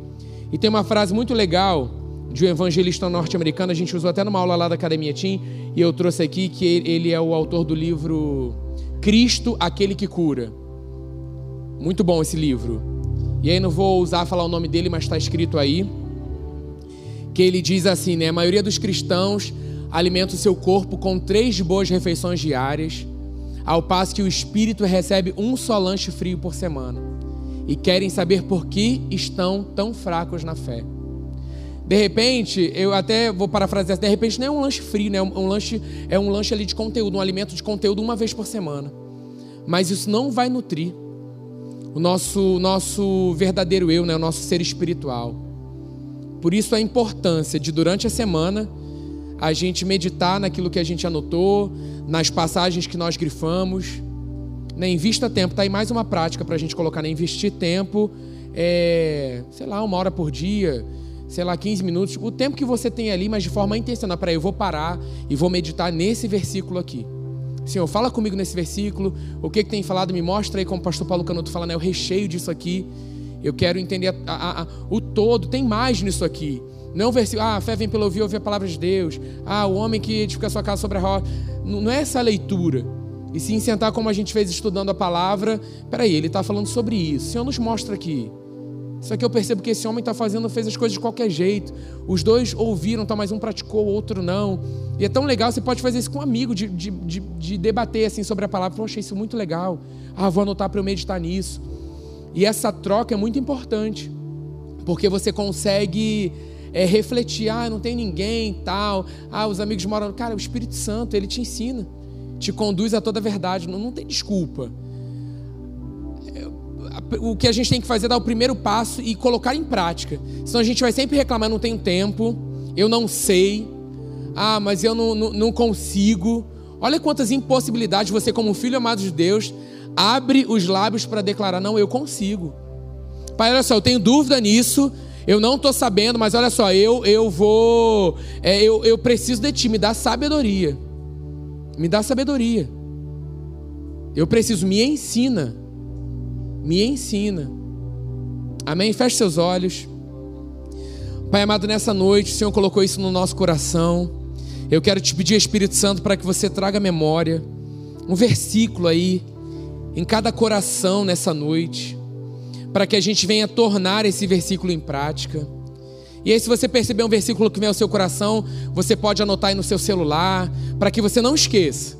E tem uma frase muito legal de um evangelista norte-americano, a gente usou até numa aula lá da Academia Team, e eu trouxe aqui que ele é o autor do livro Cristo, aquele que cura. Muito bom esse livro. E aí não vou usar falar o nome dele, mas está escrito aí que ele diz assim, né? A maioria dos cristãos alimenta o seu corpo com três boas refeições diárias, ao passo que o espírito recebe um só lanche frio por semana. E querem saber por que estão tão fracos na fé. De repente, eu até vou parafrasear, de repente não é um lanche frio, né? É um lanche é um lanche ali de conteúdo, um alimento de conteúdo uma vez por semana. Mas isso não vai nutrir o nosso, nosso verdadeiro eu, né? o nosso ser espiritual. Por isso a importância de, durante a semana, a gente meditar naquilo que a gente anotou, nas passagens que nós grifamos. Né? Invista tempo, tá aí mais uma prática para a gente colocar, né? Investir tempo, é, sei lá, uma hora por dia, sei lá, 15 minutos, o tempo que você tem ali, mas de forma intencional. Para eu vou parar e vou meditar nesse versículo aqui. Senhor, fala comigo nesse versículo. O que, que tem falado? Me mostra aí, como o pastor Paulo Canuto fala, né? O recheio disso aqui. Eu quero entender a, a, a, o todo. Tem mais nisso aqui. Não versículo, ah, a fé vem pelo ouvir, ouvir a palavra de Deus. Ah, o homem que edifica a sua casa sobre a rocha. Não, não é essa leitura. E sim sentar como a gente fez estudando a palavra. Peraí, ele está falando sobre isso. O Senhor nos mostra aqui. Só que eu percebo que esse homem está fazendo, fez as coisas de qualquer jeito. Os dois ouviram, tá, mas um praticou, o outro não. E é tão legal, você pode fazer isso com um amigo, de, de, de, de debater assim sobre a palavra. Eu achei isso muito legal. Ah, vou anotar para eu meditar nisso. E essa troca é muito importante, porque você consegue é, refletir. Ah, não tem ninguém, tal. Ah, os amigos moram. Cara, o Espírito Santo, ele te ensina, te conduz a toda a verdade. Não, não tem desculpa o que a gente tem que fazer é dar o primeiro passo e colocar em prática. Senão a gente vai sempre reclamar, não tenho tempo, eu não sei, ah, mas eu não, não, não consigo. Olha quantas impossibilidades você, como filho amado de Deus, abre os lábios para declarar: não, eu consigo. Pai, olha só, eu tenho dúvida nisso, eu não estou sabendo, mas olha só, eu, eu vou, é, eu, eu preciso de ti, me dá sabedoria. Me dá sabedoria. Eu preciso, me ensina me ensina. Amém? Feche seus olhos. Pai amado, nessa noite, o Senhor colocou isso no nosso coração. Eu quero te pedir, Espírito Santo, para que você traga memória, um versículo aí, em cada coração nessa noite, para que a gente venha tornar esse versículo em prática. E aí, se você perceber um versículo que vem ao seu coração, você pode anotar aí no seu celular, para que você não esqueça.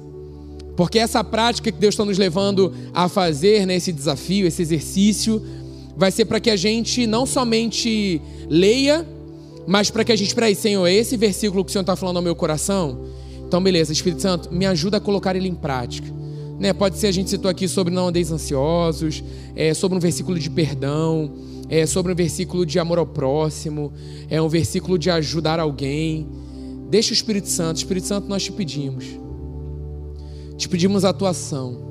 Porque essa prática que Deus está nos levando a fazer, né, esse desafio, esse exercício, vai ser para que a gente não somente leia, mas para que a gente, peraí, Senhor, esse versículo que o Senhor está falando ao meu coração, então beleza, Espírito Santo, me ajuda a colocar ele em prática. Né, pode ser, a gente citou aqui sobre não andeis ansiosos, é, sobre um versículo de perdão, é, sobre um versículo de amor ao próximo, é um versículo de ajudar alguém. Deixa o Espírito Santo, Espírito Santo, nós te pedimos. Te pedimos atuação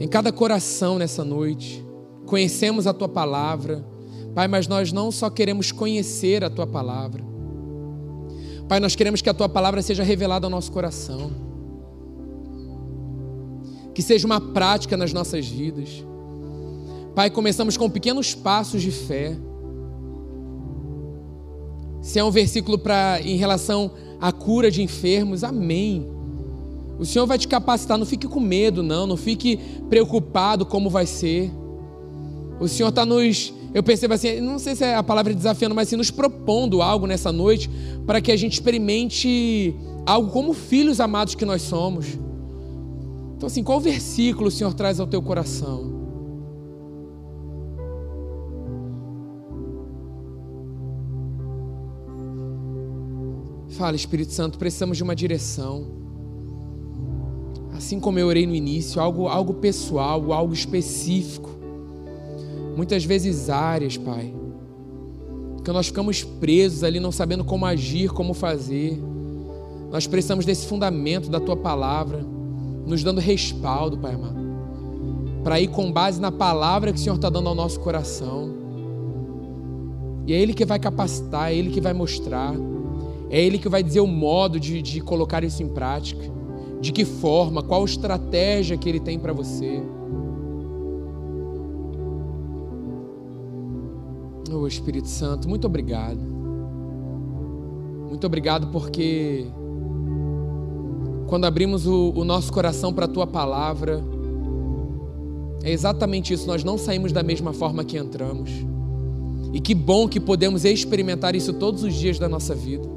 em cada coração nessa noite. Conhecemos a tua palavra, Pai, mas nós não só queremos conhecer a tua palavra. Pai, nós queremos que a tua palavra seja revelada ao nosso coração. Que seja uma prática nas nossas vidas. Pai, começamos com pequenos passos de fé. Se é um versículo para em relação à cura de enfermos, amém. O Senhor vai te capacitar, não fique com medo, não, não fique preocupado como vai ser. O Senhor está nos eu percebo assim, não sei se é a palavra desafiando, mas assim, nos propondo algo nessa noite para que a gente experimente algo como filhos amados que nós somos. Então, assim, qual versículo o Senhor traz ao teu coração? Fala, Espírito Santo, precisamos de uma direção. Assim como eu orei no início, algo, algo pessoal, algo específico muitas vezes áreas, Pai, que nós ficamos presos ali, não sabendo como agir, como fazer. Nós precisamos desse fundamento da Tua palavra, nos dando respaldo, Pai amado, para ir com base na palavra que o Senhor está dando ao nosso coração. E é Ele que vai capacitar, é Ele que vai mostrar, é Ele que vai dizer o modo de, de colocar isso em prática, de que forma, qual estratégia que Ele tem para você. Oh Espírito Santo, muito obrigado. Muito obrigado porque quando abrimos o, o nosso coração para a tua palavra, é exatamente isso, nós não saímos da mesma forma que entramos. E que bom que podemos experimentar isso todos os dias da nossa vida.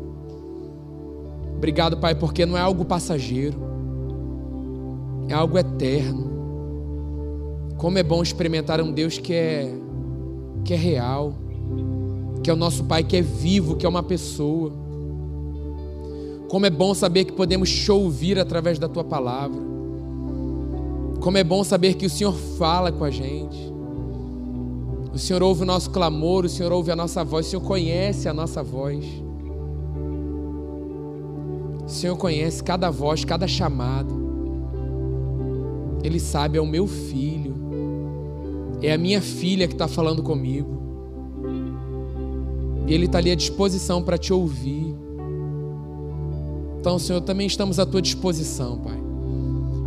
Obrigado, Pai, porque não é algo passageiro, é algo eterno. Como é bom experimentar um Deus que é que é real, que é o nosso Pai que é vivo, que é uma pessoa. Como é bom saber que podemos te ouvir através da tua palavra. Como é bom saber que o Senhor fala com a gente. O Senhor ouve o nosso clamor, o Senhor ouve a nossa voz, o Senhor conhece a nossa voz. O Senhor conhece cada voz, cada chamado. Ele sabe, é o meu filho. É a minha filha que está falando comigo. E Ele está ali à disposição para te ouvir. Então, Senhor, também estamos à tua disposição, Pai,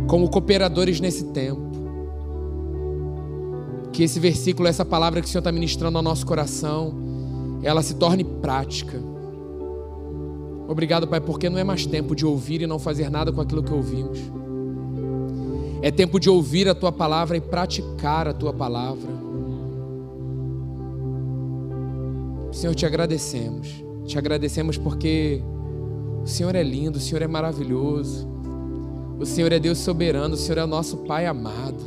como cooperadores nesse tempo. Que esse versículo, essa palavra que o Senhor está ministrando ao nosso coração, ela se torne prática. Obrigado, Pai, porque não é mais tempo de ouvir e não fazer nada com aquilo que ouvimos. É tempo de ouvir a tua palavra e praticar a tua palavra. Senhor, te agradecemos. Te agradecemos porque o Senhor é lindo, o Senhor é maravilhoso. O Senhor é Deus soberano, o Senhor é o nosso Pai amado.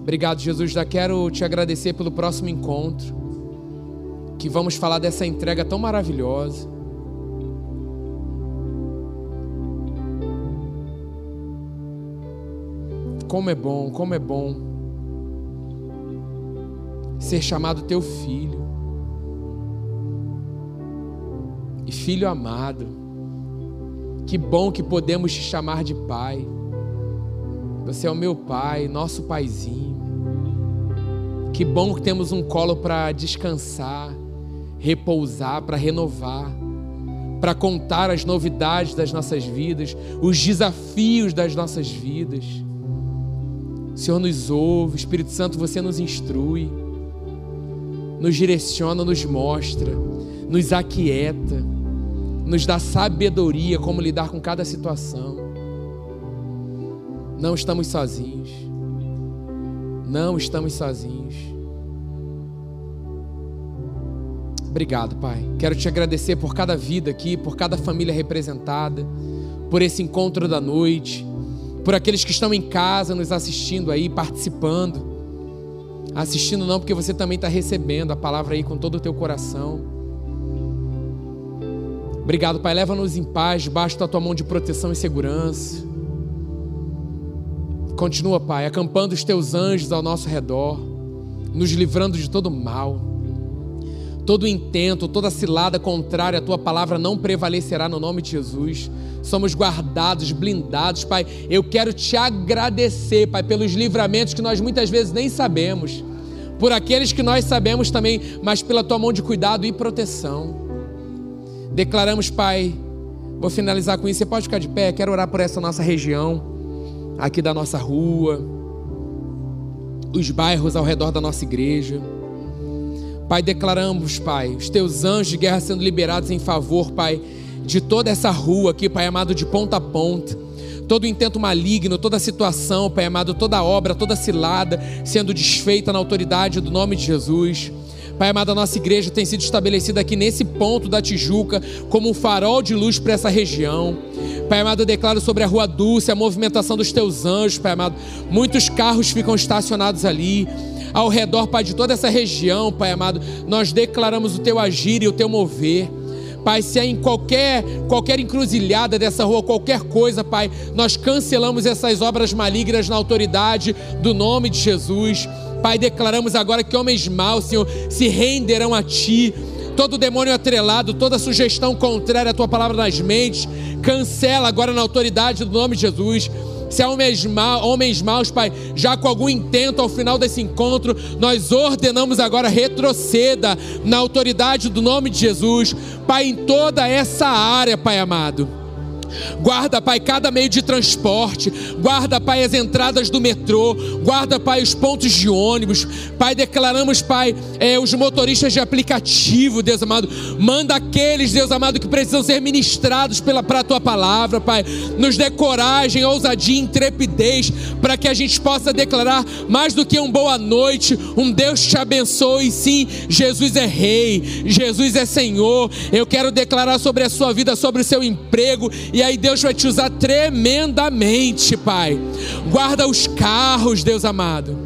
Obrigado, Jesus. Já quero te agradecer pelo próximo encontro. Que vamos falar dessa entrega tão maravilhosa. Como é bom, como é bom ser chamado teu filho. E filho amado, que bom que podemos te chamar de pai. Você é o meu pai, nosso paizinho. Que bom que temos um colo para descansar, repousar, para renovar, para contar as novidades das nossas vidas, os desafios das nossas vidas. O Senhor nos ouve, Espírito Santo, você nos instrui, nos direciona, nos mostra, nos aquieta, nos dá sabedoria como lidar com cada situação. Não estamos sozinhos. Não estamos sozinhos. Obrigado, Pai. Quero te agradecer por cada vida aqui, por cada família representada, por esse encontro da noite por aqueles que estão em casa nos assistindo aí, participando. Assistindo não, porque você também está recebendo a palavra aí com todo o teu coração. Obrigado, Pai. Leva-nos em paz, debaixo da tua mão de proteção e segurança. Continua, Pai, acampando os teus anjos ao nosso redor, nos livrando de todo mal. Todo intento, toda cilada contrária à tua palavra não prevalecerá no nome de Jesus. Somos guardados, blindados, Pai. Eu quero te agradecer, Pai, pelos livramentos que nós muitas vezes nem sabemos, por aqueles que nós sabemos também, mas pela tua mão de cuidado e proteção. Declaramos, Pai, vou finalizar com isso. Você pode ficar de pé, quero orar por essa nossa região, aqui da nossa rua, os bairros ao redor da nossa igreja. Pai, declaramos, Pai, os teus anjos de guerra sendo liberados em favor, Pai, de toda essa rua aqui, Pai amado, de ponta a ponta. Todo intento maligno, toda situação, Pai amado, toda obra, toda cilada sendo desfeita na autoridade do nome de Jesus. Pai amado, a nossa igreja tem sido estabelecida aqui nesse ponto da Tijuca como um farol de luz para essa região. Pai amado, eu declaro sobre a rua Dulce a movimentação dos teus anjos, Pai amado. Muitos carros ficam estacionados ali ao redor, Pai, de toda essa região, Pai amado, nós declaramos o teu agir e o teu mover. Pai, se é em qualquer, qualquer encruzilhada dessa rua, qualquer coisa, Pai, nós cancelamos essas obras malignas na autoridade do nome de Jesus. Pai, declaramos agora que homens maus, Senhor, se renderão a Ti. Todo demônio atrelado, toda sugestão contrária à Tua palavra nas mentes, cancela agora na autoridade do nome de Jesus. Se há homens, ma homens maus, Pai, já com algum intento ao final desse encontro, nós ordenamos agora retroceda na autoridade do nome de Jesus, Pai, em toda essa área, Pai amado. Guarda, Pai, cada meio de transporte. Guarda, Pai, as entradas do metrô. Guarda, Pai, os pontos de ônibus. Pai, declaramos, Pai, é, os motoristas de aplicativo, Deus amado. Manda aqueles, Deus amado, que precisam ser ministrados pela para a tua palavra, Pai. Nos dê coragem, ousadia, intrepidez, para que a gente possa declarar mais do que um boa noite, um Deus te abençoe. Sim, Jesus é Rei, Jesus é Senhor. Eu quero declarar sobre a sua vida, sobre o seu emprego e e aí Deus vai te usar tremendamente, Pai. Guarda os carros, Deus amado.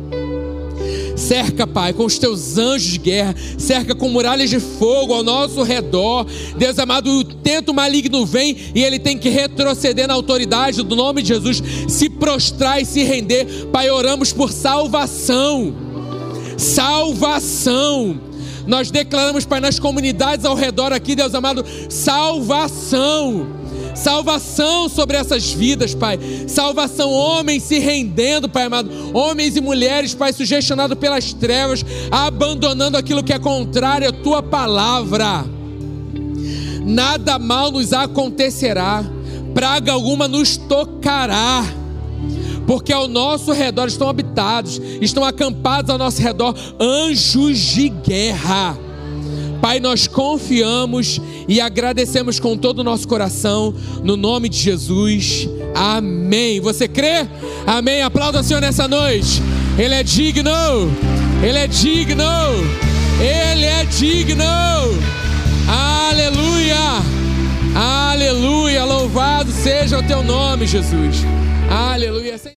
Cerca, Pai, com os teus anjos de guerra, cerca com muralhas de fogo ao nosso redor. Deus amado, o tento maligno vem e ele tem que retroceder na autoridade do nome de Jesus, se prostrar e se render. Pai, oramos por salvação. Salvação. Nós declaramos, Pai, nas comunidades ao redor aqui, Deus amado, salvação salvação sobre essas vidas, Pai. Salvação, homens se rendendo, Pai amado. Homens e mulheres, Pai, sugestionados pelas trevas, abandonando aquilo que é contrário à tua palavra. Nada mal nos acontecerá, praga alguma nos tocará porque ao nosso redor estão habitados, estão acampados ao nosso redor anjos de guerra. Pai, nós confiamos e agradecemos com todo o nosso coração, no nome de Jesus. Amém. Você crê? Amém. Aplauda o Senhor nessa noite. Ele é digno. Ele é digno. Ele é digno. Aleluia. Aleluia. Louvado seja o teu nome, Jesus. Aleluia.